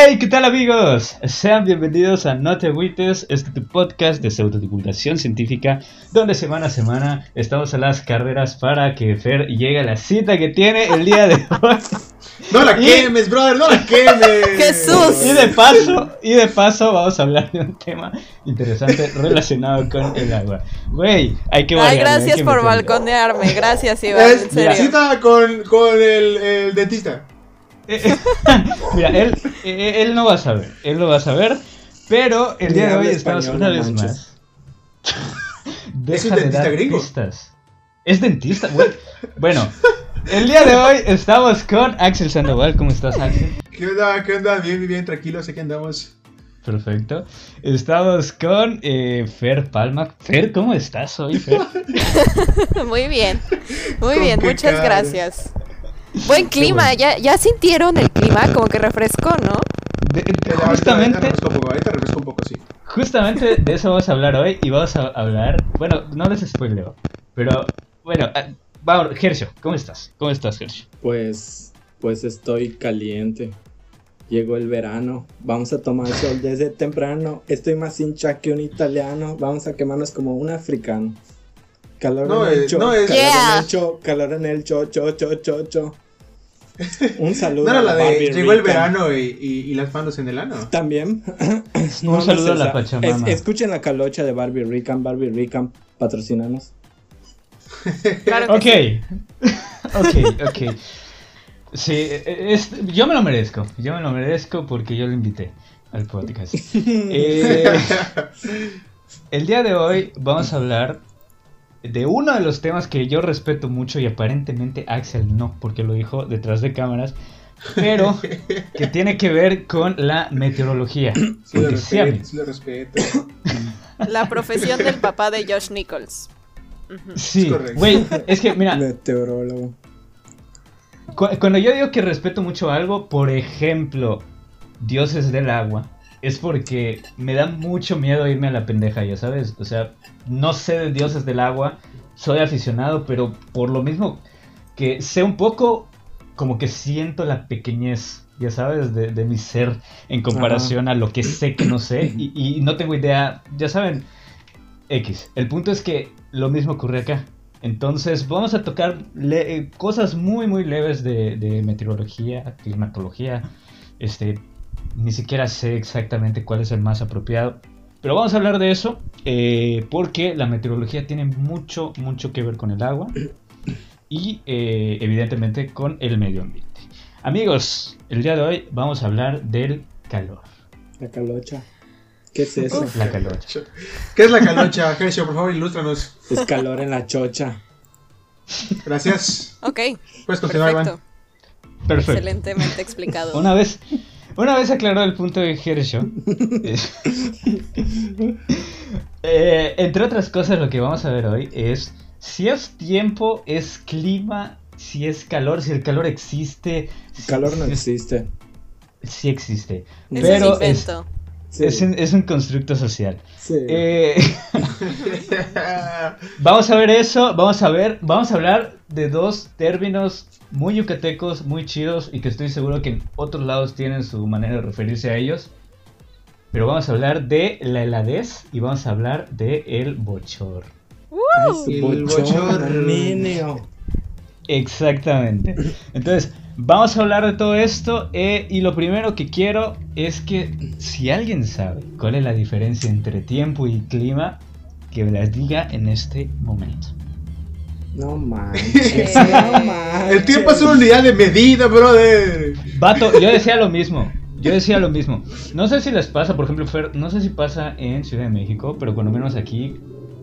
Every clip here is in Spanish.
Hey, ¿qué tal amigos? Sean bienvenidos a No te agüites, este tu podcast de pseudodivulgación científica, donde semana a semana estamos a las carreras para que Fer llegue a la cita que tiene el día de hoy. No la Y- quemes, brother, no la quemes. Jesús. Y de paso, y de paso vamos a hablar de un tema interesante relacionado con el agua. Güey, hay que Ay, gracias que por balconearme. Gracias, Iván. Es En serio. cita con, con el, el dentista. Mira, él, eh, él no va a saber, él lo va a saber, pero el día de hoy estamos español, una no vez más. ¿Es un Deja de dentista dar gringo? pistas. Es dentista, güey. Bueno, el día de hoy estamos con Axel Sandoval. ¿Cómo estás, Axel? ¿Qué onda? ¿Qué onda? Bien, bien, bien, tranquilos, aquí andamos. Perfecto. Estamos con eh, Fer Palma. Fer, ¿cómo estás hoy, Fer? Muy bien. Muy bien, muchas cara. gracias. Buen clima, bueno. ya, ya sintieron el clima, como que refrescó, ¿no? De- de- Eh, ahorita- Ahorita justamente, poco, ahorita refresco un poco, sí. justamente de eso vamos a hablar hoy y vamos a hablar, bueno, no les spoileo, pero bueno, ah, vamos, Gercio, ¿cómo estás? ¿Cómo estás, Gercio? Pues, pues estoy caliente. Llegó el verano. Vamos a tomar sol desde temprano. Estoy más hincha que un italiano. Vamos a quemarnos como un africano. Calor No, en el eh, cho, no, es- calor Yeah. en el cho, calor en el cho, cho, cho, cho, cho. Un saludo. No era a la de Barbie llegó el verano y, y, y las manos en el ano. También. Un saludo a la. Pachamama. Es- escuchen la calocha de Barbie Rican. Barbie Rican, patrocinanos. Claro que Ok, sí. ok, ok. Sí, es- yo me lo merezco, yo me lo merezco porque yo lo invité al podcast. Eh, el día de hoy vamos a hablar de uno de los temas que yo respeto mucho y aparentemente Axel no, porque lo dijo detrás de cámaras, pero que tiene que ver con la meteorología. Sí lo sí, respeto, amigo. sí lo respeto. La profesión del papá de Josh Nichols. Sí, Es correcto. güey, es que mira, Meteorólogo. Cu- Cuando yo digo que respeto mucho algo, por ejemplo, dioses del agua, es porque me da mucho miedo irme a la pendeja, ya sabes. O sea, no sé de dioses del agua, soy aficionado, pero por lo mismo que sé un poco, como que siento la pequeñez, ya sabes, de, de mi ser en comparación a lo que sé que no sé y, y no tengo idea, ya saben, X. El punto es que lo mismo ocurre acá. Entonces vamos a tocar eh, cosas muy muy leves de, de meteorología, climatología. Este, ni siquiera sé exactamente cuál es el más apropiado. Pero vamos a hablar de eso eh, porque la meteorología tiene mucho mucho que ver con el agua y eh, evidentemente con el medio ambiente. Amigos, el día de hoy vamos a hablar del calor. La calocha. ¿Qué es eso? La calocha. ¿Qué es la calocha, Gercio? Por favor, ilústranos. Es calor en la chocha. Gracias. Ok, Puedes continuar, Iván. perfecto. Perfecto. Excelentemente explicado. Una vez, una vez aclarado el punto de Gershaw, eh, entre otras cosas lo que vamos a ver hoy es si es tiempo, es clima, si es calor, si el calor existe. El si- calor no si- existe. Sí existe, Ese pero es es, invento. Sí, es un, es un constructo social. sí. Eh, vamos a ver eso, vamos a ver, vamos a hablar de dos términos muy yucatecos, muy chidos y que estoy seguro que en otros lados tienen su manera de referirse a ellos. Pero vamos a hablar de la heladez y vamos a hablar de el bochor. El bochorno. niño. Exactamente. Entonces, vamos a hablar de todo esto eh, y lo primero que quiero es que si alguien sabe cuál es la diferencia entre tiempo y clima, que me las diga en este momento. No manches. no manches. El tiempo es una unidad de medida, brother. Vato, yo decía lo mismo. Yo decía lo mismo. No sé si les pasa, por ejemplo, Fer, no sé si pasa en Ciudad de México, pero cuando menos aquí,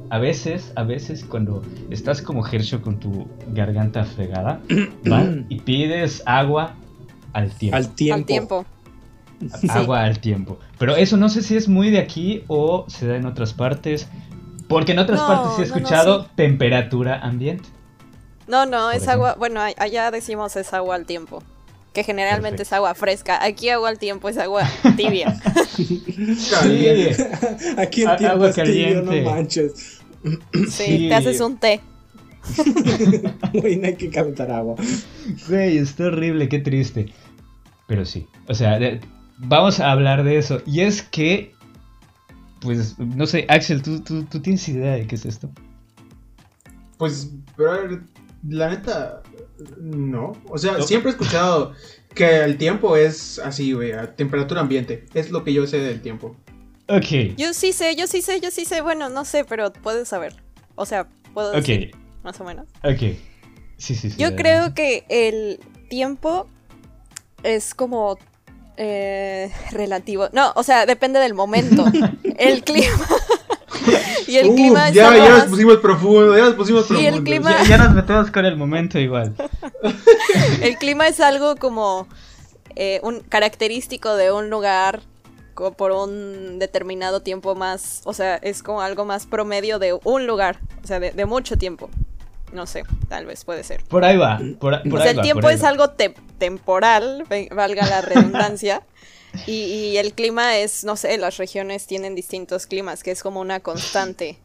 a veces, a veces cuando estás como Hershey con tu garganta fregada, van y pides agua al tiempo. Al tiempo. Al tiempo. Agua al tiempo. Pero eso no sé si es muy de aquí o se da en otras partes. Porque en otras No, partes sí he no, no, escuchado sí. temperatura ambiente. No, no, Por es agua. Bueno, allá decimos es agua al tiempo. Que generalmente Perfecto. es agua fresca. Aquí agua al tiempo es agua tibia. Caliente. Aquí el tiempo agua es tibio, no caliente. manches. Sí, Sí. te haces un té. Güey, no hay que calentar agua. Güey, está horrible, qué triste. Pero sí. O sea, de- vamos a hablar de eso. Y es que, pues, no sé, Axel, ¿tú, tú, tú tienes idea de qué es esto? Pues, brother, la neta, no. O sea, siempre he escuchado que el tiempo es así, güey, a temperatura ambiente. Es lo que yo sé del tiempo. Ok. Yo sí sé, yo sí sé, yo sí sé. Bueno, no sé, pero puedes saber. O sea, puedo Ok, decir, más o menos. ok. Sí, sí, sí. Yo creo que el tiempo es como eh, relativo. No, o sea, depende del momento. el clima. y el Uh, clima es ya, ya nos pusimos profundo, ya nos pusimos Y profundo. el clima- Ya, ya nos metemos con el momento igual. El clima es algo como eh, un característico de un lugar por un determinado tiempo más, o sea, es como algo más promedio de un lugar, o sea, de, de mucho tiempo. No sé, tal vez puede ser. Por ahí va. Por, por o sea, ahí el va, tiempo es va. algo te- temporal, valga la redundancia. Y, y el clima es, no sé, las regiones tienen distintos climas, que es como una constante.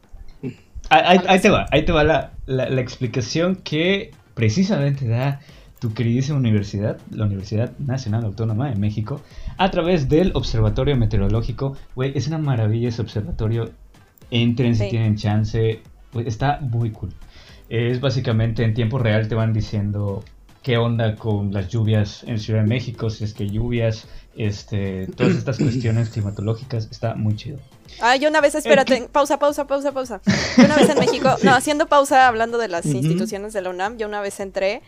Ahí, ahí- te va, ahí te va la, la- la explicación que precisamente da tu queridísima universidad, la Universidad Nacional Autónoma de México, a través del Observatorio Meteorológico. Güey, es una maravilla ese observatorio. Entren si Sí. tienen chance. Güey, está muy cool. Es básicamente en tiempo real te van diciendo qué onda con las lluvias en Ciudad de México, si es que lluvias, este, todas estas cuestiones climatológicas. Está muy chido. Ah, yo una vez, espérate, pausa, pausa, pausa, pausa. Yo una vez en México, no, haciendo pausa hablando de las instituciones de la UNAM, yo una vez entré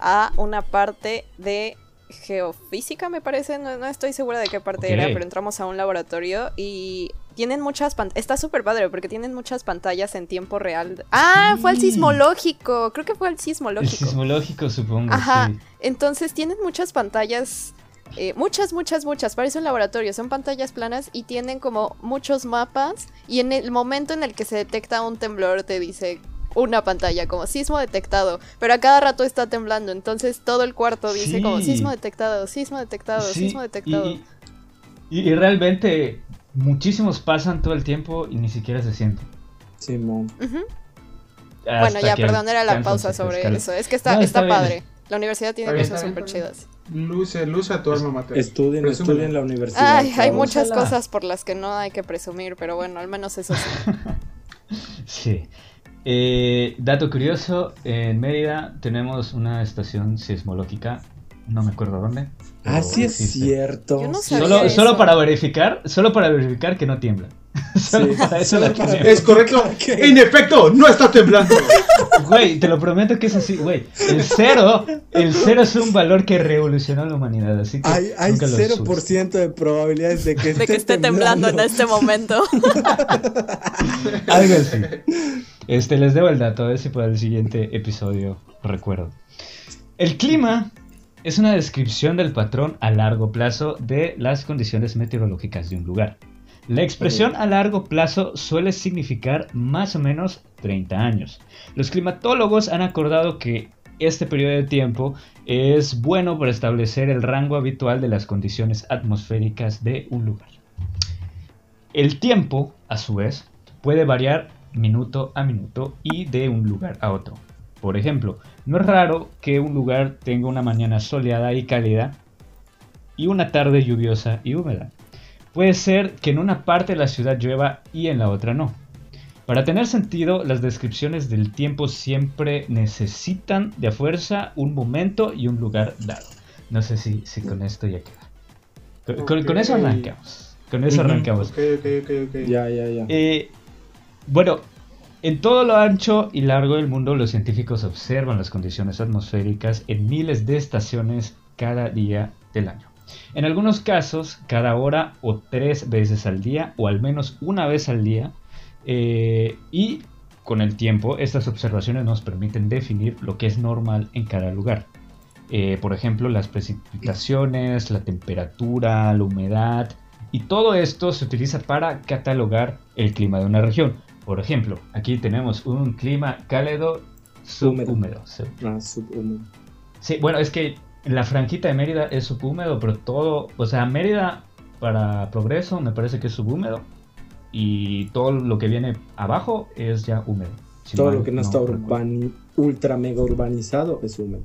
a una parte de geofísica, me parece, no, no estoy segura de qué parte era, pero entramos a un laboratorio y tienen muchas pantallas, está súper padre porque tienen muchas pantallas en tiempo real. Ah, fue al sismológico, creo que fue al El sismológico. sismológico, supongo. Ajá, sí. entonces tienen muchas pantallas, eh, muchas, muchas, muchas, parece un laboratorio, son pantallas planas y tienen como muchos mapas y en el momento en el que se detecta un temblor te dice una pantalla como sismo detectado, pero a cada rato está temblando, entonces todo el cuarto dice como sismo detectado, sismo detectado, Sí, sismo detectado. Y realmente muchísimos pasan todo el tiempo y ni siquiera se sienten. Hasta Bueno, ya, perdón, era la pausa sobre escala. eso, es que está, No, está, padre. La universidad tiene Está cosas súper chidas. Luce, luce a tu alma mater. Estudien, Presúmelo. estudien la universidad. Ay, hay muchas cosas por las que no hay que presumir, pero bueno, al menos eso sí. Sí. Eh, dato curioso, en Mérida tenemos una estación sismológica, no me acuerdo dónde. Ah, sí es existe. cierto. Yo no sí. sabía Solo, eso. solo para verificar, solo para verificar que no tiembla. Solo Sí, para eso solo la para-. Es correcto. En efecto, no está temblando. Güey, te lo prometo que es así, güey. El cero, el cero es un valor que revolucionó la humanidad, así que Hay, hay nunca lo 0% de probabilidades de que esté, de que esté temblando en este momento. Algo así. Este, les debo el dato, a ver si para el siguiente episodio recuerdo. El clima es una descripción del patrón a largo plazo de las condiciones meteorológicas de un lugar. La expresión a largo plazo suele significar más o menos 30 años. Los climatólogos han acordado que este periodo de tiempo es bueno para establecer el rango habitual de las condiciones atmosféricas de un lugar. El tiempo, a su vez, puede variar minuto a minuto y de un lugar a otro. Por ejemplo, no es raro que un lugar tenga una mañana soleada y cálida y una tarde lluviosa y húmeda. Puede ser que en una parte de la ciudad llueva y en la otra no. Para tener sentido, las descripciones del tiempo siempre necesitan de a fuerza un momento y un lugar dado. No sé si, si con esto ya queda. Con, con- con eso arrancamos. Con eso arrancamos. Ok, ok, ok, ok. Ya, ya, ya. Eh, bueno, en todo lo ancho y largo del mundo, los científicos observan las condiciones atmosféricas en miles de estaciones cada día del año. En algunos casos, cada hora o tres veces al día, o al menos una vez al día. eh, y con el tiempo, estas observaciones nos permiten definir lo que es normal en cada lugar. Eh, por ejemplo, las precipitaciones, la temperatura, la humedad, y todo esto se utiliza para catalogar el clima de una región. Por ejemplo, aquí tenemos un clima cálido subhúmedo. Sí. Ah, subhúmedo. Sí, bueno, es que la franjita de Mérida es subhúmedo, pero todo, o sea, Mérida para Progreso me parece que es subhúmedo y todo lo que viene abajo es ya húmedo. Si Todo mal lo que no está urbani- ultra mega urbanizado es húmedo.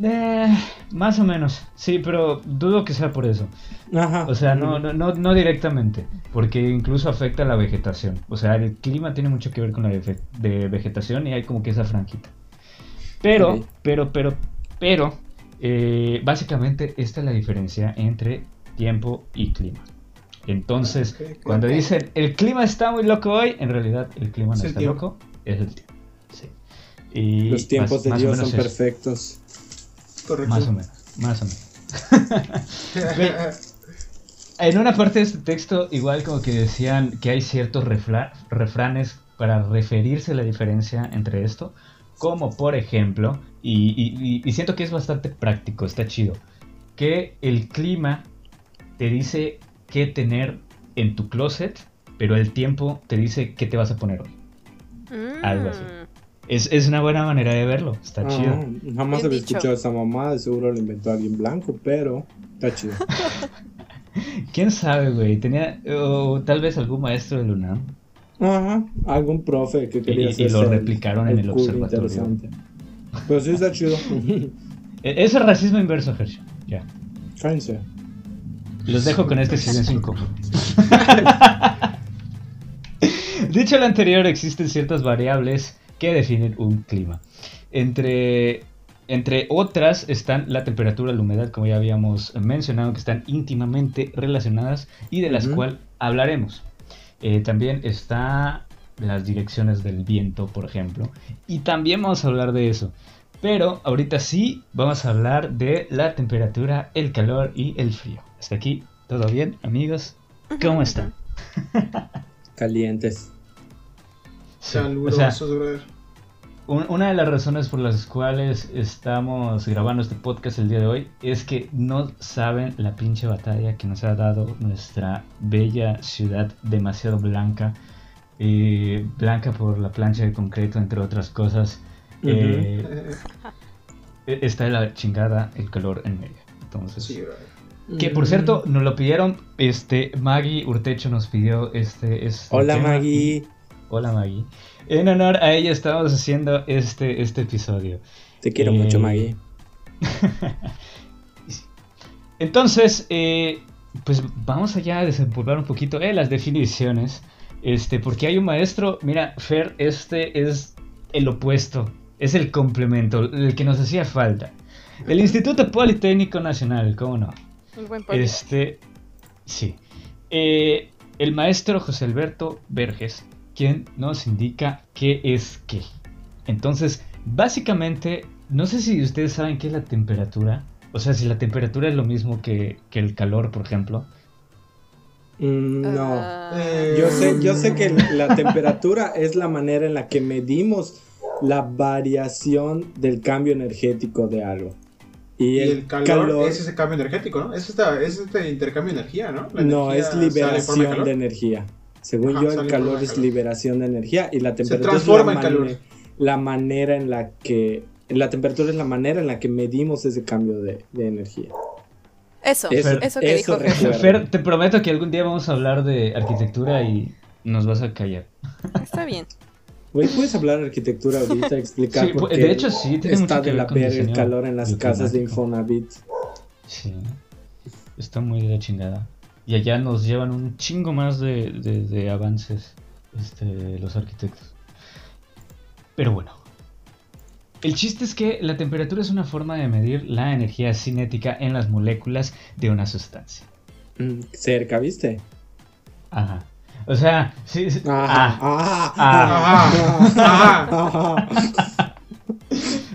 Eh, más o menos, sí, pero dudo que sea por eso. Ajá. O sea, no, no, no, no directamente, porque incluso afecta a la vegetación. O sea, el clima tiene mucho que ver con la de, vegetación y hay como que esa franjita. Pero, pero, pero, pero, eh, básicamente esta es la diferencia entre tiempo y clima. Entonces, cuando dicen el clima está muy loco hoy, en realidad el clima no Es está tiempo. loco, es el tiempo. Sí. Y Los tiempos más- de más Dios son eso. perfectos. Correcto. Más o menos, más o menos. En una parte de este texto, igual como que decían que hay ciertos refranes para referirse a la diferencia entre esto, como por ejemplo, y, y- y- y siento que es bastante práctico, está chido, que el clima te dice qué tener en tu closet, pero el tiempo te dice qué te vas a poner hoy. Mm. Algo así. Es, es una buena manera de verlo, está Ah, chido. jamás había escuchado esa mamada, de seguro lo inventó alguien blanco, pero está chido. ¿Quién sabe, güey? Tenía, o tal vez algún maestro de UNAM. Ajá, algún profe que quería Y- y lo replicaron en el observatorio. interesante. Pero sí está chido. Eso es racismo inverso, Hershey. Ya. Cállense. Los dejo con este silencio incómodo. Dicho lo anterior, existen ciertas variables que definen un clima. Entre, entre otras están la temperatura, la humedad, como ya habíamos mencionado, que están íntimamente relacionadas y de las Ujú. cuales hablaremos. Eh, también está las direcciones del viento, por ejemplo. Y también vamos a hablar de eso. Pero ahorita sí vamos a hablar de la temperatura, el calor y el frío. Hasta aquí, ¿todo bien, amigos? ¿Cómo están? Calientes. Sí, o sea, un- una de las razones por las cuales estamos grabando este podcast el día de hoy es que no saben la pinche batalla que nos ha dado nuestra bella ciudad demasiado blanca. eh, blanca por la plancha de concreto, entre otras cosas. Ujú. Eh, e- está de la chingada el calor en medio. Entonces, Sí, que por cierto, nos lo pidieron, este, Maggie Urtecho nos pidió este, este Hola tema. Maggie. Hola Maggie. En honor a ella estamos haciendo este, este episodio. Te quiero Eh, mucho Maggie. Entonces, eh, pues vamos allá a desempolvar un poquito eh, las definiciones. Este, porque hay un maestro, mira, Fer, este es el opuesto, es el complemento, el que nos hacía falta. El Instituto Politécnico Nacional, ¿cómo no? El buen poli. Este, sí. Eh, el maestro José Alberto Verges, quien nos indica qué es qué. Entonces, básicamente, no sé si ustedes saben qué es la temperatura. O sea, si la temperatura es lo mismo que, que el calor, por ejemplo. Mm, no. Ah, Yo sé, yo sé que la temperatura es la manera en la que medimos la variación del cambio energético de algo. Y, Y el, el calor, calor, es ese cambio energético, ¿no? Es, esta, es este intercambio de energía, ¿no? La no energía es liberación de energía. Según Ajá, yo, el calor es calor. liberación de energía y la temperatura transforma es la, calor. mane- la manera en la que la temperatura es la manera en la que medimos ese cambio de, de energía. Eso, Eso- eso, que eso dijo Fer. Fer, te prometo que algún día vamos a hablar de arquitectura y nos vas a callar. Está bien. Güey, ¿puedes hablar de arquitectura ahorita? Explicar Sí, por de qué hecho, sí, tiene mucho está que de ver la verga el calor en las casas de. Infonavit. Sí, está muy de la chingada. Y allá nos llevan un chingo más de, de- de avances este, los arquitectos. Pero bueno. El chiste es que la temperatura es una forma de medir la energía cinética en las moléculas de una sustancia. Mm, Cerca, ¿viste? Ajá. O sea, sí, sí- ah, ajá, Ah. ajá, ajá.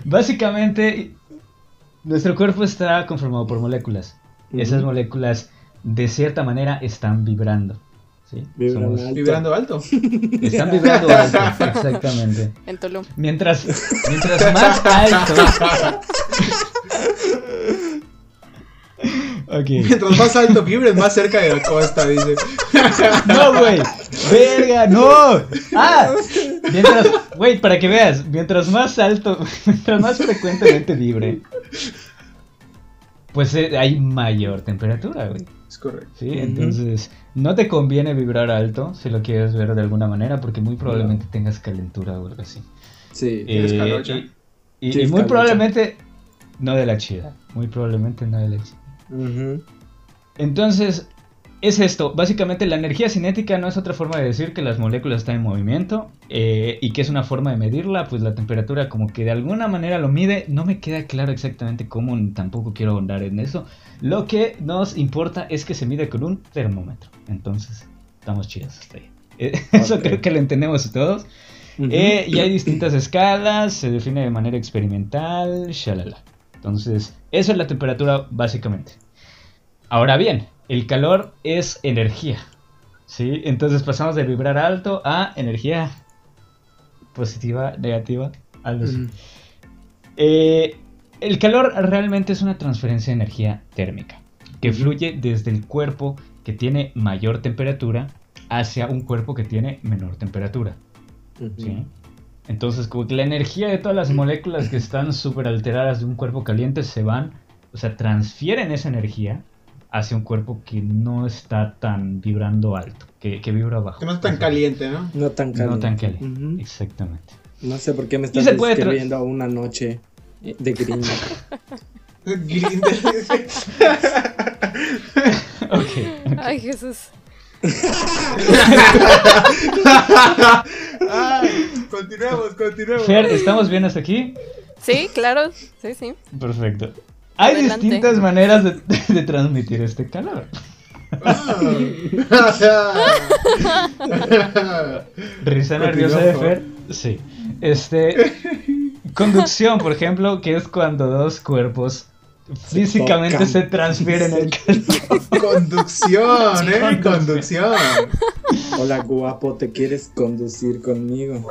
Básicamente, nuestro cuerpo está conformado por moléculas. Esas moléculas, de cierta manera, están vibrando. ¿sí? Vibran Somos- alto. Vibrando alto. Están vibrando alto, exactamente. En Tulum. Mientras, mientras más alto. Mientras más alto vibres, más cerca de la costa, dice. No, güey. Verga, no. Ah. Mientras, güey, para que veas, mientras más alto, mientras más frecuentemente vibre, pues eh, hay mayor temperatura, güey. Es correcto. Sí, entonces no te conviene vibrar alto si lo quieres ver de alguna manera, porque muy probablemente tengas calentura o algo así. Sí. Tienes Eh, calor ya. y- y, y muy probablemente no de la chida. Muy probablemente no de la chida. Entonces, es esto. Básicamente, la energía cinética no es otra forma de decir que las moléculas están en movimiento eh, y que es una forma de medirla. Pues la temperatura, como que de alguna manera lo mide. No me queda claro exactamente cómo, tampoco quiero ahondar en eso. Lo que nos importa es que se mide con un termómetro. Entonces, estamos chidos hasta ahí. Eh, Eso creo que lo entendemos todos. Eh, y hay distintas escalas, se define de manera experimental, shalala. Entonces, eso es la temperatura básicamente. Ahora bien, el calor es energía. ¿Sí? Entonces pasamos de vibrar alto a energía positiva, negativa, algo así. Ujú. Eh, el calor realmente es una transferencia de energía térmica que fluye desde el cuerpo que tiene mayor temperatura hacia un cuerpo que tiene menor temperatura. ¿sí? Entonces, como que la energía de todas las moléculas que están súper alteradas de un cuerpo caliente se van, o sea, transfieren esa energía hacia un cuerpo que no está tan vibrando alto, que, que vibra bajo. Que no es tan caliente, ¿no? No tan caliente. No tan caliente. Exactamente. No sé por qué me estás describiendo una noche de gringo. Grinder. Ok. Ay, Jesús. Ay, continuemos, continuemos. Fer, ¿estamos bien hasta aquí? Sí, claro. Sí, sí. Perfecto. Hay Adelante. distintas maneras de, de transmitir este calor. Ah. Risa nerviosa de. Fer. Sí. Este. Conducción, por ejemplo, que es cuando dos cuerpos físicamente tocan. se transfieren el calor. Conducción, eh, conducción. Hola guapo, ¿te quieres conducir conmigo?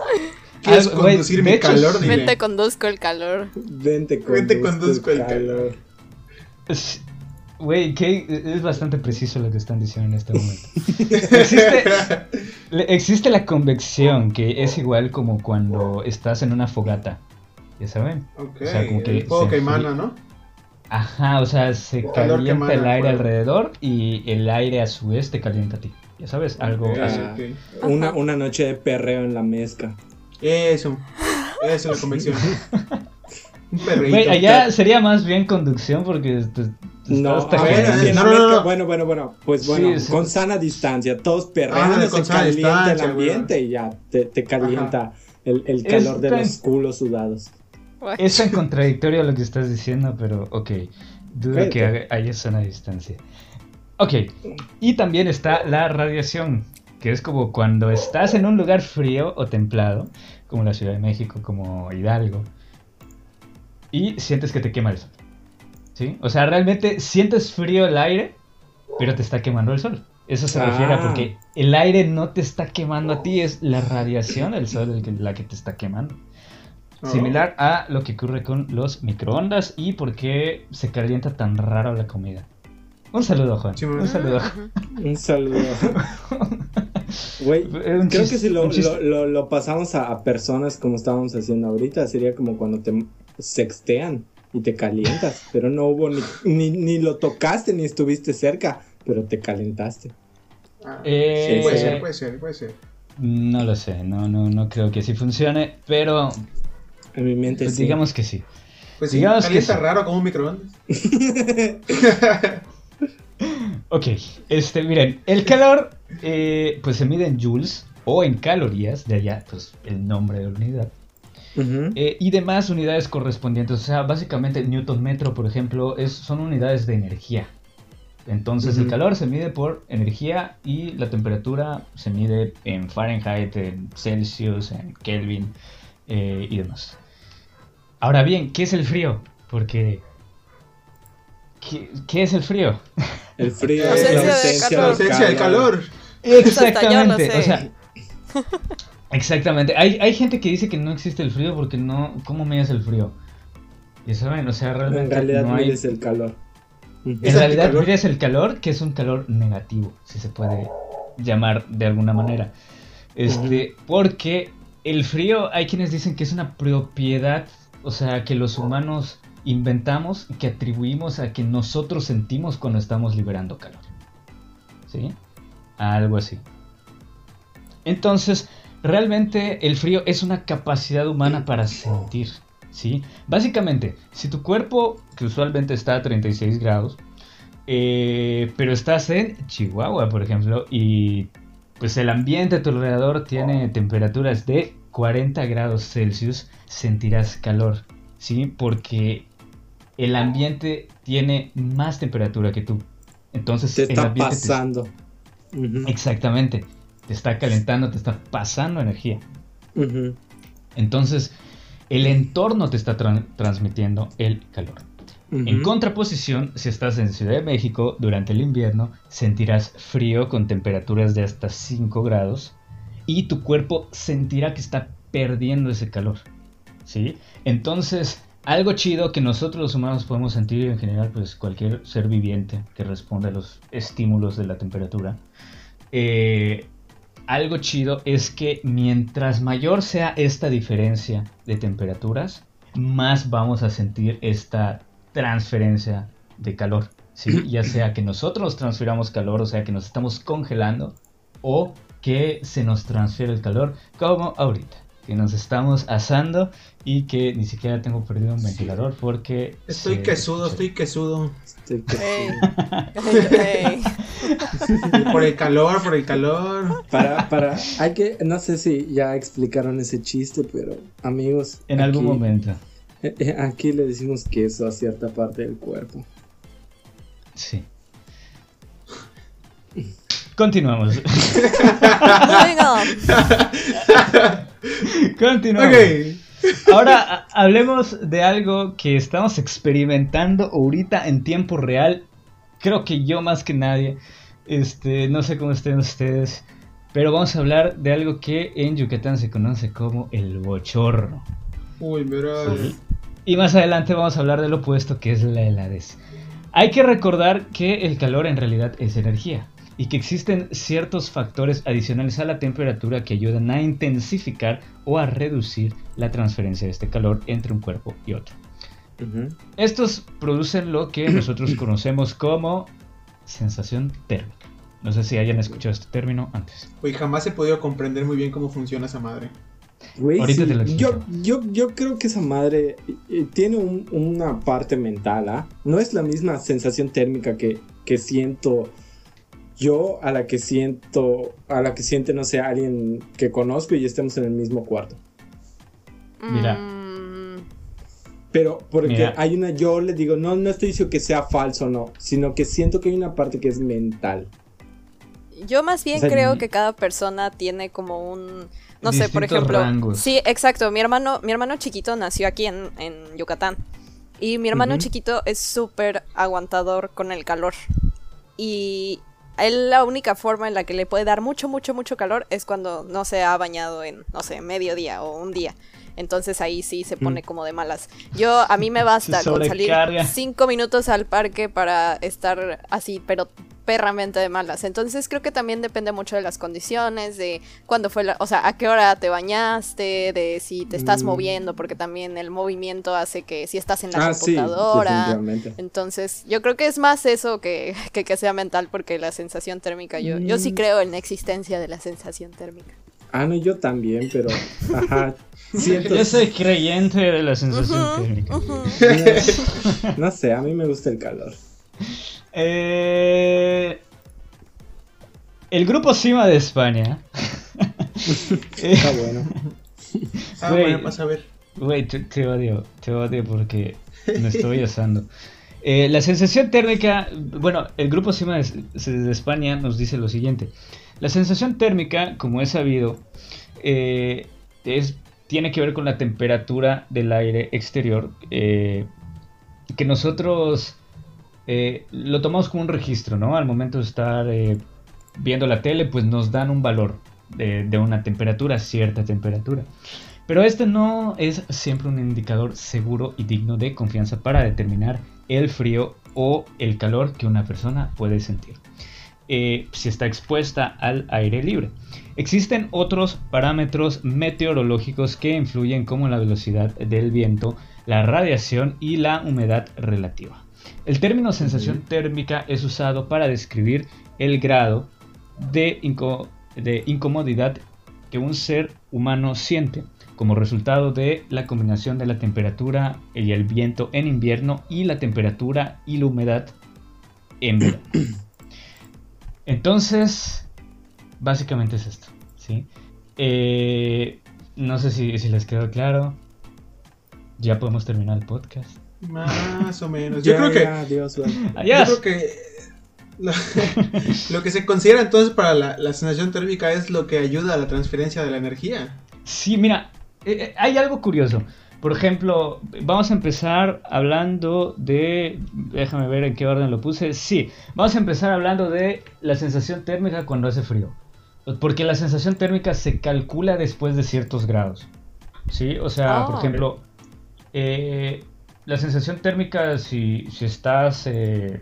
¿Quieres Ah, conducir mi hecho, calor? Dime. Ven, te conduzco el calor. Vente, conduzco, Vente, conduzco el calor. Güey, es bastante preciso lo que están diciendo en este momento. Existe, la convección, que es igual como cuando estás en una fogata. ¿Ya saben? Ok, O sea, como que el fuego que emana, ¿no? Ajá, o sea, se calienta el aire alrededor y el aire a su vez te calienta a ti. Ya sabes, algo así. Una, una noche de perreo en la mezca. Eso, eso es la. Un perrito. Allá sería más bien conducción porque No, ver, bueno, bueno, bueno, pues bueno, sí. con sana distancia, todos perreando, se calienta el ambiente y ya te, te calienta el, el calor de los culos sudados. Es tan contradictorio lo que estás diciendo, pero ok. Dudo que haya- haya sana distancia. Ok. Y también está la radiación, que es como cuando estás en un lugar frío o templado, como la Ciudad de México, como Hidalgo, y sientes que te quema el sol. ¿Sí? O sea, realmente sientes frío el aire, pero te está quemando el sol. Eso se Ah. refiere a porque el aire no te está quemando a ti, es la radiación del sol el que- la que te está quemando. Oh. Similar a lo que ocurre con los microondas y por qué se calienta tan raro la comida. Un saludo, Juan. Sí, un saludo. Ujú. Un saludo. Güey, creo que si lo, lo, lo- lo pasamos a, a personas como estábamos haciendo ahorita, sería como cuando te sextean y te calientas, pero no hubo ni, ni, ni lo tocaste ni estuviste cerca, pero te calentaste. Ah, Eh, puede sí. ser, puede ser, puede ser. No lo sé, no, no, no creo que así funcione, pero En mi mente pues sí. digamos que sí. Pues sí, Digamos que calienta sí. raro como un microondas. Ok, este, miren, el calor eh, pues se mide en joules o en calorías, de allá pues el nombre de la unidad. Eh, y demás unidades correspondientes. O sea, básicamente el newton metro, por ejemplo, es, son unidades de energía. Entonces el calor se mide por energía y la temperatura se mide en Fahrenheit, en Celsius, en Kelvin eh, y demás. Ahora bien, ¿qué es el frío? Porque... ¿Qué, qué es el frío? El frío Ausencia es la ausencia calor. Ausencia del calor. Exactamente. O sea, exactamente. Hay, hay gente que dice que no existe el frío porque no... ¿Cómo mides el frío? Y saben, o sea, realmente En realidad no hay... mides el calor. En realidad anticalor. mides el calor, que es un calor negativo, si se puede llamar de alguna manera. Este, porque el frío, hay quienes dicen que es una propiedad, o sea, que los humanos inventamos y que atribuimos a que nosotros sentimos cuando estamos liberando calor. ¿Sí? Algo así. Entonces, realmente el frío es una capacidad humana para sentir. ¿sí? Básicamente, si tu cuerpo, que usualmente está a 36 grados, eh, pero estás en Chihuahua, por ejemplo, y pues el ambiente a tu alrededor tiene temperaturas de 40 grados Celsius, sentirás calor, ¿sí? Porque el ambiente tiene más temperatura que tú. Entonces, Te el está ambiente te- pasando. Exactamente. Te está calentando, te está pasando energía. Entonces, el entorno te está tran- transmitiendo el calor. En contraposición, si estás en Ciudad de México durante el invierno, sentirás frío con temperaturas de hasta 5 grados y tu cuerpo sentirá que está perdiendo ese calor. ¿Sí? Entonces, algo chido que nosotros los humanos podemos sentir en general, pues cualquier ser viviente que responda a los estímulos de la temperatura, eh, algo chido es que mientras mayor sea esta diferencia de temperaturas, más vamos a sentir esta transferencia de calor. ¿sí? Ya sea que nosotros nos transfiramos calor, o sea que nos estamos congelando, o que se nos transfiere el calor, como ahorita, que nos estamos asando y que ni siquiera tengo perdido un ventilador porque... Estoy se- quesudo, estoy quesudo. Estoy que- Ey. Ey. Por el calor, por el calor. Para, para, hay que, no sé si ya explicaron ese chiste, pero amigos. En algún momento. eh, eh, Aquí le decimos queso a cierta parte del cuerpo. Sí. Continuamos. Continuamos. Ok. Ahora hablemos de algo que estamos experimentando ahorita en tiempo real. Creo que yo más que nadie. Este, no sé cómo estén ustedes. Pero vamos a hablar de algo que en Yucatán se conoce como el bochorno. Uy, mira. Y más adelante vamos a hablar del opuesto que es la heladez. Hay que recordar que el calor en realidad es energía y que existen ciertos factores adicionales a la temperatura que ayudan a intensificar o a reducir la transferencia de este calor entre un cuerpo y otro. Estos producen lo que nosotros conocemos como sensación térmica. No sé si hayan escuchado este término antes. Uy, jamás he podido comprender muy bien cómo funciona esa madre. Güey, Ahorita sí, te lo yo, explico. yo, yo creo que esa madre eh, tiene un- una parte mental, ¿ah? No es la misma sensación térmica que, que siento yo a la que siento, a la que siente, no sé, alguien que conozco y estemos en el mismo cuarto. Mira. Mm, Pero porque Mira. hay una, yo le digo, no, no estoy diciendo que sea falso o no, sino que siento que hay una parte que es mental. Yo más bien O sea, creo y- que cada persona tiene como un, no sé, por ejemplo, rangos. sí, exacto. Mi hermano, mi hermano chiquito nació aquí en, en Yucatán y mi hermano chiquito es súper aguantador con el calor y él la única forma en la que le puede dar mucho, mucho, mucho calor es cuando no se ha bañado en, no sé, mediodía o un día. Entonces ahí sí se pone Mm. como de malas. Yo, a mí me basta con salir cinco minutos al parque para estar así, pero perramente de malas. Entonces creo que también depende mucho de las condiciones, de cuándo fue la, o sea, a qué hora te bañaste, de si te estás Mm. moviendo, porque también el movimiento hace que si estás en la ah, computadora. entonces, yo creo que es más eso que, que, que sea mental, porque la sensación térmica, yo, yo sí Mm. creo en la existencia de la sensación térmica. Ah, no, yo también, pero, ajá, siento, Yo soy creyente de la sensación térmica. no sé, a mí me gusta el calor. Eh, el grupo Cima de España. Está bueno. Ah, Güey. bueno, vas a ver. Güey, te, te odio, te odio porque me estoy asando. Eh, la sensación térmica, bueno, el grupo Cima de, de España nos dice lo siguiente. La sensación térmica, como es sabido, eh, es, tiene que ver con la temperatura del aire exterior, eh, que nosotros eh, lo tomamos como un registro, ¿no? Al momento de estar eh, viendo la tele, pues nos dan un valor de, una temperatura, cierta temperatura. Pero este no es siempre un indicador seguro y digno de confianza para determinar el frío o el calor que una persona puede sentir eh, si está expuesta al aire libre. Existen otros parámetros meteorológicos que influyen como la velocidad del viento, la radiación y la humedad relativa. El término sensación térmica es usado para describir el grado de, inco- de incomodidad que un ser humano siente como resultado de la combinación de la temperatura y el viento en invierno y la temperatura y la humedad en verano. Entonces, básicamente es esto, ¿sí? Eh, no sé si, si les quedó claro. Ya podemos terminar el podcast. Más o menos. Yo Ya, creo que. ya, adiós, güey. Adiós. Yo creo que. Lo, lo que se considera entonces para la, la sensación térmica es lo que ayuda a la transferencia de la energía. Sí, mira, eh, eh, hay algo curioso. Por ejemplo, vamos a empezar hablando de... Déjame ver en qué orden lo puse. Sí, vamos a empezar hablando de la sensación térmica cuando hace frío. Porque la sensación térmica se calcula después de ciertos grados. ¿Sí? O sea, por Ah. ejemplo, eh, la sensación térmica si, si estás eh,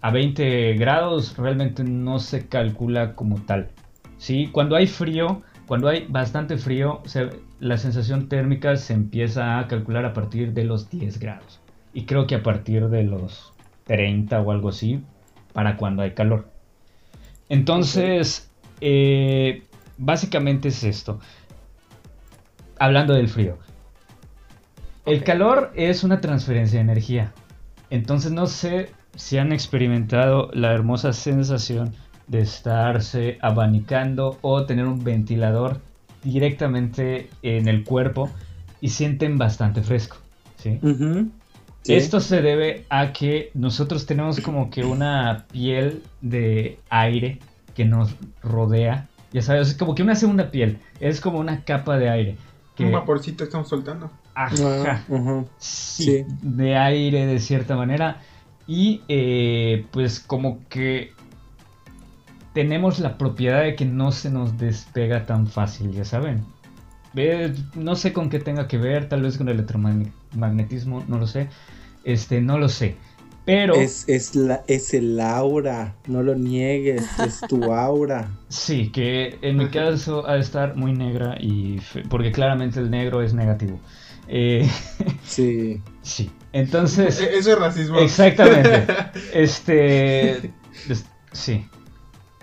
a 20 grados realmente no se calcula como tal. ¿sí? Cuando hay frío, cuando hay bastante frío, la sensación térmica se empieza a calcular a partir de los 10 grados. Y creo que a partir de los 30 o algo así, para cuando hay calor. Entonces, eh, básicamente es esto. Hablando del frío. El calor es una transferencia de energía. Entonces no sé si han experimentado la hermosa sensación de estarse abanicando o tener un ventilador directamente en el cuerpo y sienten bastante fresco. ¿sí? Esto se debe a que nosotros tenemos como que una piel de aire que nos rodea. Ya sabes, es como que una segunda piel. Es como una capa de aire. Que, Un vaporcito estamos soltando. Ah, Ajá. ujú. Sí, Sí. de aire de cierta manera. Y eh, pues como que tenemos la propiedad de que no se nos despega tan fácil, ya saben. Eh, no sé con qué tenga que ver, tal vez con el electromagnetismo, no lo sé. Este, no lo sé. Pero Es, es, la, es el aura, no lo niegues, es tu aura. sí, que en mi caso ha de estar muy negra y porque claramente el negro es negativo. Eh, Sí. sí, entonces... Eso es racismo. Exactamente. Este. es- sí.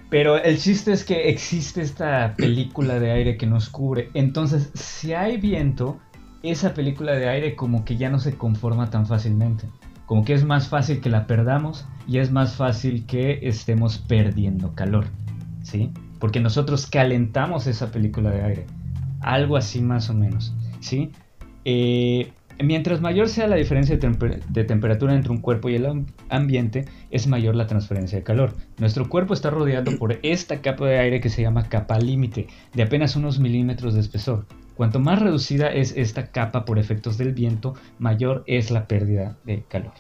Pero el chiste es que existe esta película de aire que nos cubre. Entonces, si hay viento, esa película de aire como que ya no se conforma tan fácilmente. Como que es más fácil que la perdamos y es más fácil que estemos perdiendo calor. ¿Sí? Porque nosotros calentamos esa película de aire. Algo así más o menos. ¿Sí? Eh, mientras mayor sea la diferencia de, temper- de temperatura entre un cuerpo y el am- ambiente, es mayor la transferencia de calor. Nuestro cuerpo está rodeado por esta capa de aire que se llama capa límite, de apenas unos milímetros de espesor. Cuanto más reducida es esta capa por efectos del viento, mayor es la pérdida de calor.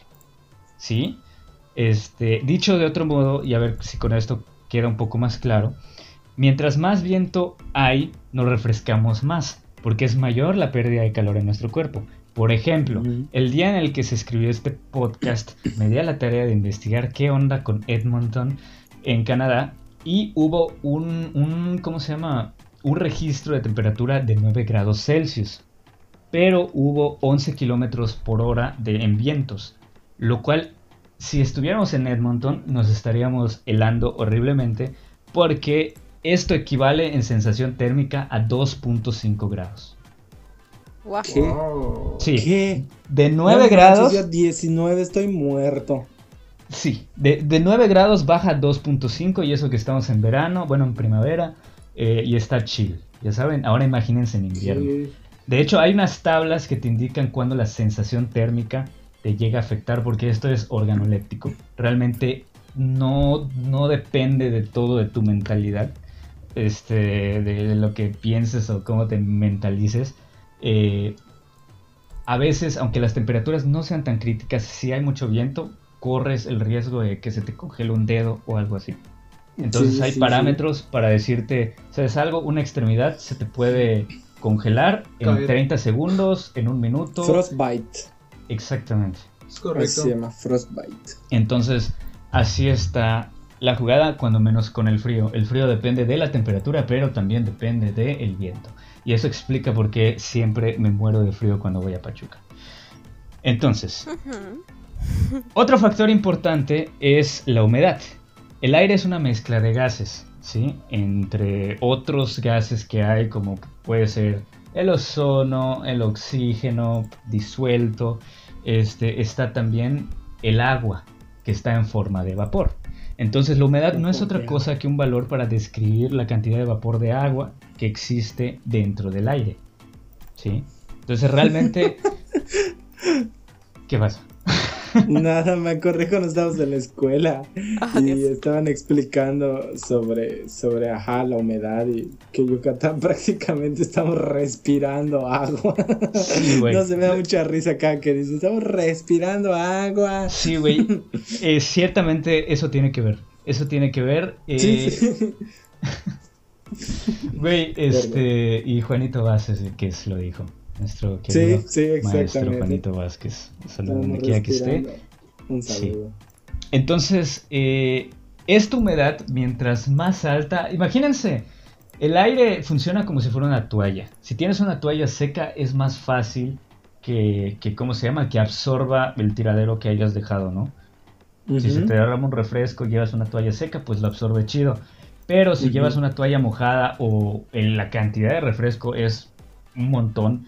¿Sí? Este, dicho de otro modo, y a ver si con esto queda un poco más claro, mientras más viento hay, nos refrescamos más, porque es mayor la pérdida de calor en nuestro cuerpo. Por ejemplo, el día en el que se escribió este podcast, me di a la tarea de investigar qué onda con Edmonton en Canadá y hubo un, un ¿cómo se llama? Un registro de temperatura de 9 grados Celsius, pero hubo 11 kilómetros por hora de, en vientos, lo cual, si estuviéramos en Edmonton, nos estaríamos helando horriblemente porque esto equivale en sensación térmica a 2.5 grados. Guau. ¿Qué? Wow. Sí, ¿Qué? de No 9 manches, grados. yo a 19 estoy muerto. Sí, de, de 9 grados baja a 2.5 y eso que estamos en verano, bueno, en primavera, eh, y está chill. Ya saben, ahora imagínense en invierno. Sí. De hecho, hay unas tablas que te indican cuándo la sensación térmica te llega a afectar porque esto es organoléptico. Realmente no, no depende de todo de tu mentalidad, este, de lo que pienses o cómo te mentalices. Eh, a veces, aunque las temperaturas no sean tan críticas, si hay mucho viento, corres el riesgo de que se te congele un dedo o algo así. Entonces Sí, hay sí, parámetros para decirte, ¿sabes algo? Una extremidad se te puede congelar en Caer. 30 segundos, en un minuto. Frostbite. Exactamente. Es Así correcto. se llama Frostbite. Entonces, así está la jugada, cuando menos con el frío. El frío depende de la temperatura, pero también depende del viento. Y eso explica por qué siempre me muero de frío cuando voy a Pachuca. Entonces, otro factor importante es la humedad. El aire es una mezcla de gases, ¿sí? Entre otros gases que hay, como puede ser el ozono, el oxígeno disuelto, este, está también el agua, que está en forma de vapor. Entonces la humedad no es otra cosa que un valor para describir la cantidad de vapor de agua que existe dentro del aire. ¿Sí? Entonces realmente... ¿Qué pasa? Nada, me acordé cuando estábamos en la escuela Ah, y Dios. estaban explicando sobre, sobre ajá, la humedad y que Yucatán prácticamente estamos respirando agua. Sí, güey. No se me da mucha risa acá que dice, estamos respirando agua. Sí, güey. Eh, ciertamente eso tiene que ver. Eso tiene que ver. eh, Sí, sí. Güey, este. Y Juanito Vázquez, que es, lo dijo. Nuestro querido Sí, sí, maestro. Juanito Vázquez. Estamos donde quiera que esté. Un Sí. saludo. Entonces, eh, esta humedad, mientras más alta, imagínense, el aire funciona como si fuera una toalla. Si tienes una toalla seca, es más fácil que, que ¿cómo se llama? Que absorba el tiradero que hayas dejado, ¿no? Si se te derrama un refresco y llevas una toalla seca, pues lo absorbe chido. Pero si llevas una toalla mojada o en la cantidad de refresco es un montón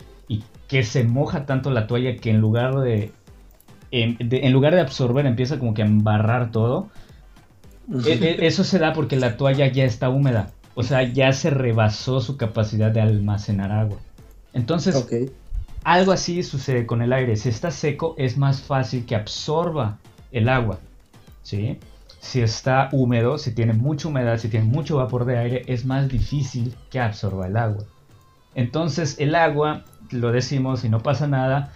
que se moja tanto la toalla que en lugar de en, de- en lugar de absorber empieza como que a embarrar todo. E- e- Eso se da porque la toalla ya está húmeda. O sea, ya se rebasó su capacidad de almacenar agua. Entonces, algo así sucede con el aire. Si está seco, es más fácil que absorba el agua. ¿sí? Si está húmedo, si tiene mucha humedad, si tiene mucho vapor de aire, es más difícil que absorba el agua. Entonces, el agua, lo decimos y no pasa nada,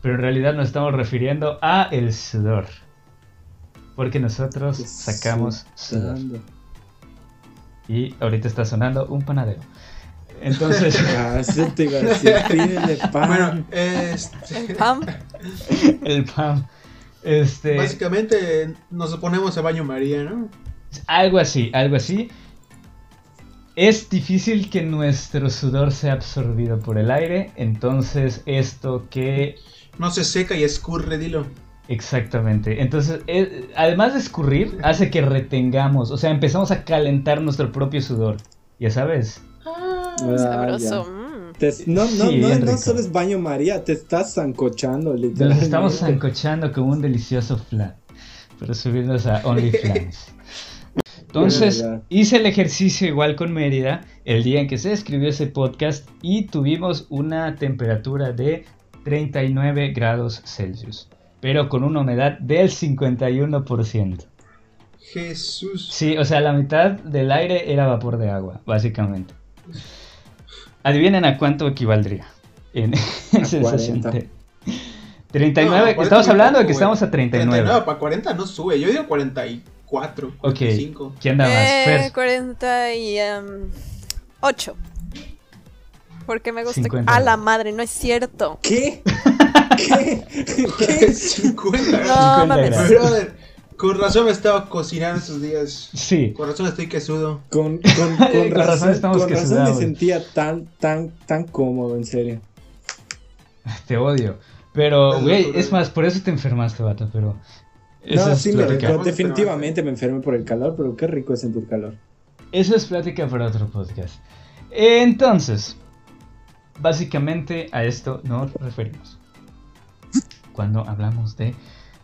pero en realidad nos estamos refiriendo a el sudor. Porque nosotros sacamos sudor. Sudando. Y ahorita está sonando un panadero. Entonces, Ah, eso te iba a decir, pídele pan. Bueno, este, Pam. el PAM. Este, básicamente nos ponemos a baño María, ¿no? Algo así, algo así. Es difícil que nuestro sudor sea absorbido por el aire, entonces esto que... No se seca y escurre, dilo. Exactamente, entonces eh, además de escurrir, hace que retengamos, o sea, empezamos a calentar nuestro propio sudor, ya sabes. Ah, Sabroso. ya. mm. Te- no, no, Sí, no, no solo es baño María, te estás zancochando, Nos literalmente. estamos zancochando como un delicioso flan, para subirnos a OnlyFans. Entonces, hice el ejercicio igual con Mérida el día en que se escribió ese podcast y tuvimos una temperatura de 39 grados Celsius, pero con una humedad del 51%. Jesús. Sí, o sea, la mitad del aire era vapor de agua, básicamente. Adivinen a cuánto equivaldría en, sensación 40. térmica. 39, No, 40 estamos hablando de que estamos a 39. No, para 40 no sube. Yo digo 44, Ok, 45. ¿quién da más? Eh, Fer. 48. Porque me gusta. 50. A la madre, no es cierto. ¿Qué? ¿Qué? ¿Qué? 50. No 50 mames. con razón me estaba cocinando estos días. Sí, Con razón estoy quesudo. Con, con, con Con razón razón, estamos con razón me sentía tan, tan, tan cómodo, en serio. te odio. Pero, güey, es más, por eso te enfermaste, vato, pero... Eso No, es sí, me, a definitivamente me enfermé por el calor, pero qué rico es sentir calor. Eso es plática para otro podcast. Entonces, básicamente a esto nos referimos. Cuando hablamos de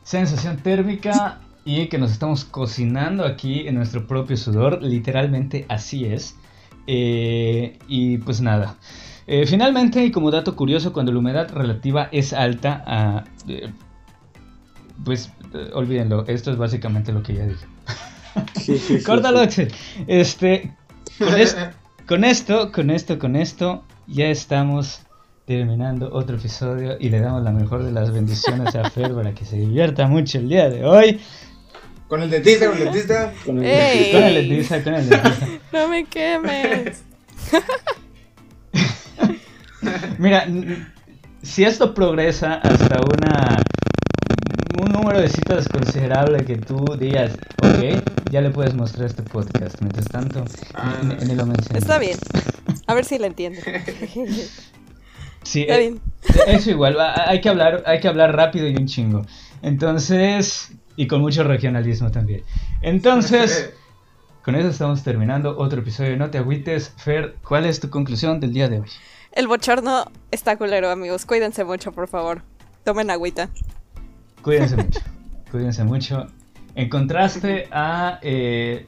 sensación térmica y que nos estamos cocinando aquí en nuestro propio sudor, literalmente así es. Eh, y pues nada. Eh, finalmente, y como dato curioso, cuando la humedad relativa es alta, ah, eh, pues olvídenlo, esto es básicamente lo que ya dije. Córtalo, Axel. Este, con, es- con esto, con esto, con esto, ya estamos terminando otro episodio y le damos la mejor de las bendiciones a Fer para que se divierta mucho el día de hoy. Con el dentista, con el dentista. Con el- Ey. Con el dentista, con el dentista. No me quemes. Mira, si esto progresa hasta una un número de citas considerable que tú digas, ok, ya le puedes mostrar este podcast. Mientras tanto, Ah. ni, ni lo mencioné. Está bien. A ver si la entiendo. Sí, Está eh, bien. Eso igual, va- hay que hablar, hay que hablar rápido y un chingo. Entonces, y con mucho regionalismo también. Entonces, con eso estamos terminando otro episodio de No te agüites. Fer, ¿cuál es tu conclusión del día de hoy? El bochorno está culero, amigos. Cuídense mucho, por favor. Tomen agüita. Cuídense mucho. Cuídense mucho. En contraste a eh,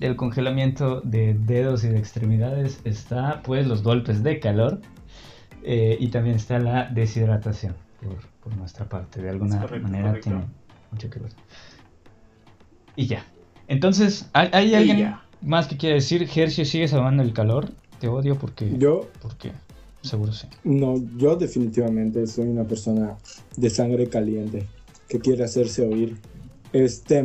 el congelamiento de dedos y de extremidades está pues los golpes de calor eh, y también está la deshidratación por, por nuestra parte. De alguna correcto, manera correcto. tiene mucho que ver. Y ya. Entonces, ¿hay, alguien ya. más que quiera decir, Hershey, sigues amando el calor? Te odio porque... Yo, Porque seguro sí. no, yo definitivamente soy una persona de sangre caliente que quiere hacerse oír. Este,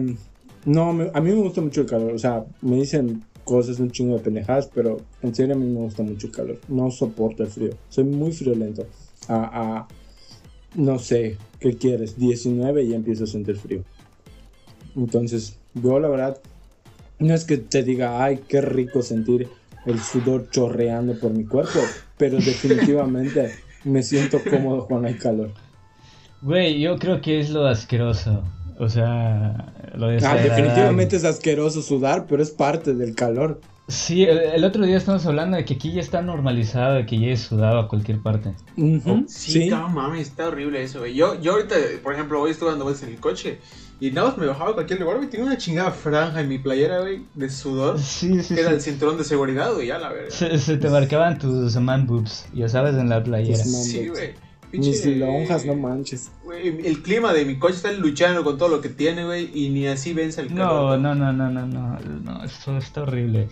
no, a mí me gusta mucho el calor. O sea, me dicen cosas un chingo de pendejadas, pero en serio a mí me gusta mucho el calor. No soporto el frío. Soy muy friolento. A, a no sé, ¿qué quieres? 19 y ya empiezo a sentir frío. Entonces, yo la verdad, no es que te diga, ay, qué rico sentir el sudor chorreando por mi cuerpo, pero definitivamente me siento cómodo cuando hay calor. Güey, yo creo que es lo asqueroso. O sea, lo Ah, desagradable. definitivamente es asqueroso sudar, pero es parte del calor. Sí, el, el otro día estamos hablando de que aquí ya está normalizado de que llegues sudado a cualquier parte. Ujú, Sí, sí. no mames, está horrible eso, güey. Yo, yo ahorita, por ejemplo, hoy estuve dando vueltas en el coche y nada más me bajaba a cualquier lugar, güey. Tenía una chingada franja en mi playera, güey, de sudor. Sí, sí, Que era el cinturón de seguridad, güey, ya la verga. Se, se te marcaban tus man boobs, ya sabes, en la playera. Sí, güey. Mis Pinche- lonjas, no manches. Güey, el clima de mi coche está luchando con todo lo que tiene, güey, y ni así vence el No, calor. no, no, no, no, no, no, esto está horrible.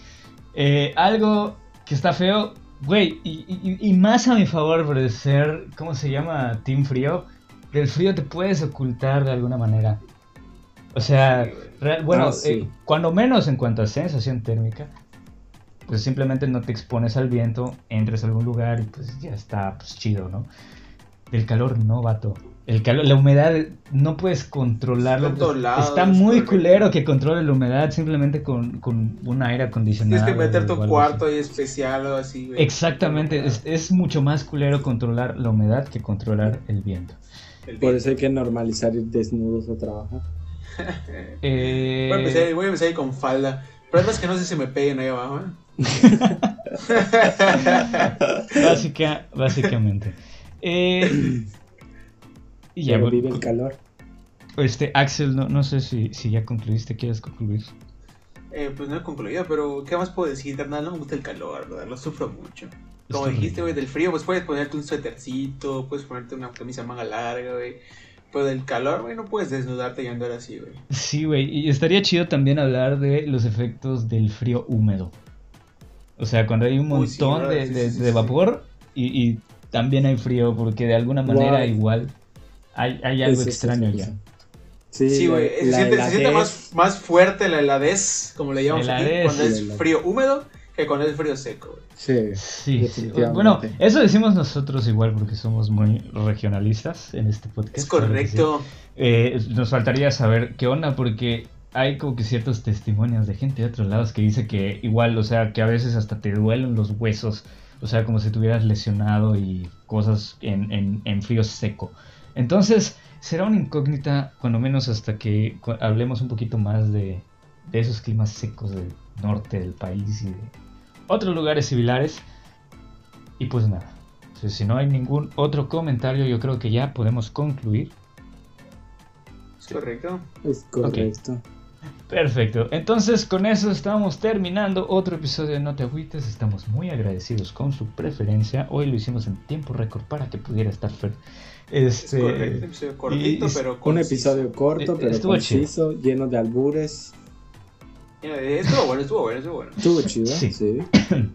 Eh, algo que está feo, güey, y, y- y más a mi favor por ser, ¿cómo se llama? Team Frío. Del frío te puedes ocultar de alguna manera. O sea, Sí, güey. real- bueno, Ah, sí. eh, cuando menos en cuanto a sensación térmica, pues simplemente no te expones al viento, entres a algún lugar y pues ya está, pues chido, ¿no? Del calor no, vato. El calor, la humedad no puedes controlarlo. Está muy correcto. culero que controle la humedad simplemente con, con un aire acondicionado. Tienes que meter tu cuarto ahí especial o así. Exactamente, es, es mucho más culero controlar la humedad que controlar el viento. El Por eso hay que normalizar ir desnudos a trabajar. Eh, Voy a empezar, voy a empezar ahí con falda. Pero es más que no sé si me peguen ahí abajo, ¿eh? básica, básicamente. Eh, y ya, vive el calor. este, Axel, no, no sé si, si ya concluiste, ¿quieres concluir? Eh, pues no he concluido, pero ¿qué más puedo decir, carnal? No me gusta el calor, ¿verdad? Lo sufro mucho. Como dijiste, güey, del frío, pues puedes ponerte un suétercito, puedes ponerte una camisa manga larga, güey. Pero del calor, güey, no puedes desnudarte y andar así, güey. Sí, güey, y estaría chido también hablar de los efectos del frío húmedo. O sea, cuando hay un Uy, sí, montón de, Sí, de- sí, de sí. vapor y, y también hay frío, porque de alguna manera igual hay, hay algo sí, extraño sí, sí. Sí, Sí, güey, la- se, siente, se siente heladez. más, más fuerte la heladez, como le llamamos aquí, cuando es frío húmedo que cuando es frío seco, güey. Sí, Sí. Definitivamente. Bueno, eso decimos nosotros igual porque somos muy regionalistas en este podcast. Es correcto. Eh, nos faltaría saber qué onda porque hay como que ciertos testimonios de gente de otros lados que dice que igual, o sea, que a veces hasta te duelen los huesos, o sea, como si te hubieras lesionado y cosas en, en, en frío seco. Entonces, será una incógnita, cuando menos hasta que hablemos un poquito más de, de esos climas secos del norte del país y de otros lugares similares. Y pues nada, si no hay ningún otro comentario, yo creo que ya podemos concluir. Es correcto. es correcto. Perfecto, entonces con eso estamos terminando otro episodio de No Te Agüites. Estamos muy agradecidos con su preferencia. Hoy lo hicimos en tiempo récord para que pudiera estar Fer. Es Este, correcto. Un episodio cortito, y- pero Un conciso. episodio corto, Eh, pero estuvo conciso, lleno de albures. Mira, Estuvo bueno, estuvo bueno, estuvo bueno. Estuvo chido, Sí. sí.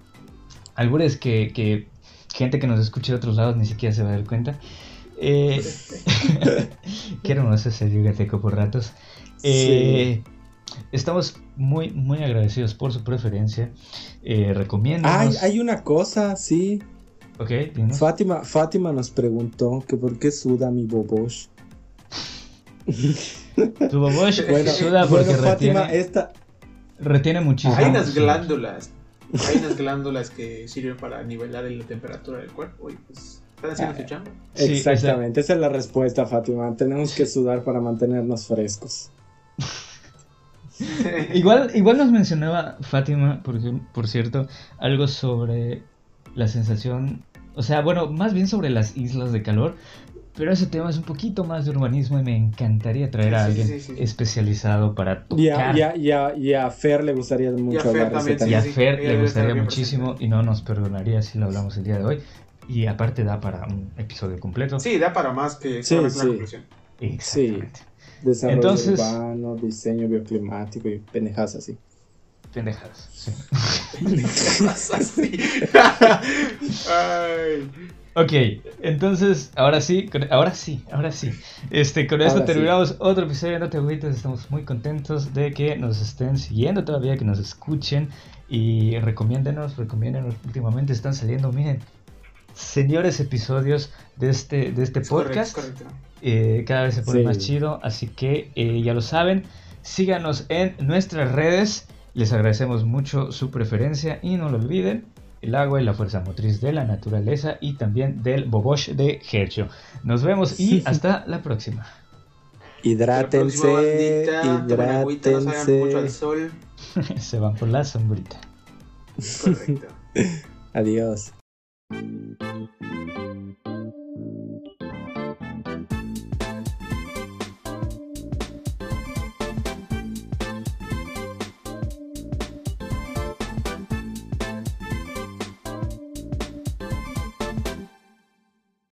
albures que, que gente que nos escuche de otros lados ni siquiera se va a dar cuenta. Eh, qué hermoso ese yucateco por ratos. Eh, Estamos muy, muy agradecidos por su preferencia. Eh, recomiendo. Ay, hay una cosa, sí. Ok, dinos. Fátima, Fátima nos preguntó que por qué suda mi bobosh. Tu bobosh Bueno, suda porque bueno Fátima, retiene, esta. retiene muchísimo. Hay unas glándulas. Hay unas glándulas que sirven para nivelar la temperatura del cuerpo y pues están haciendo su chamba. Sí, Exactamente, esa es la respuesta, Fátima. Tenemos que sudar para mantenernos frescos. igual, igual nos mencionaba Fátima, por, por cierto, algo sobre la sensación, o sea, bueno, más bien sobre las islas de calor, pero ese tema es un poquito más de urbanismo y me encantaría traer a alguien sí, sí. especializado para Y a, tocar. y a- y a- y a Fer le gustaría mucho hablar de ese también, Y a Fer le gustaría muchísimo y no nos perdonaría si lo hablamos el día de hoy. Y aparte da para un episodio completo. Sí, da para más que Sí, solamente una sí. conclusión. Exactamente. Desarrollo Entonces- urbano, diseño bioclimático y pendejadas así. Pendejadas. sí. Así. Ay. Ok, entonces, ahora sí, con- ahora sí, ahora sí. Este, con esto Ahora sí. terminamos otro episodio de No Te Agüites. Estamos muy contentos de que nos estén siguiendo todavía, que nos escuchen y recomiéndenos, recomiéndenos. Últimamente están saliendo, miren, señores episodios de este, de este Es podcast. es correcto. Eh, cada vez se pone Sí. más chido, así que eh, ya lo saben. Síganos en nuestras redes. Les agradecemos mucho su preferencia y no lo olviden. El agua y la fuerza motriz de la naturaleza y también del Bobosh de Hercho. Nos vemos y hasta la próxima. Hidrátense, Hasta la próxima, bandita. Tomen agüita, no salgan mucho al hidrátense. sol. Se van por la sombrita. Correcto. Adiós.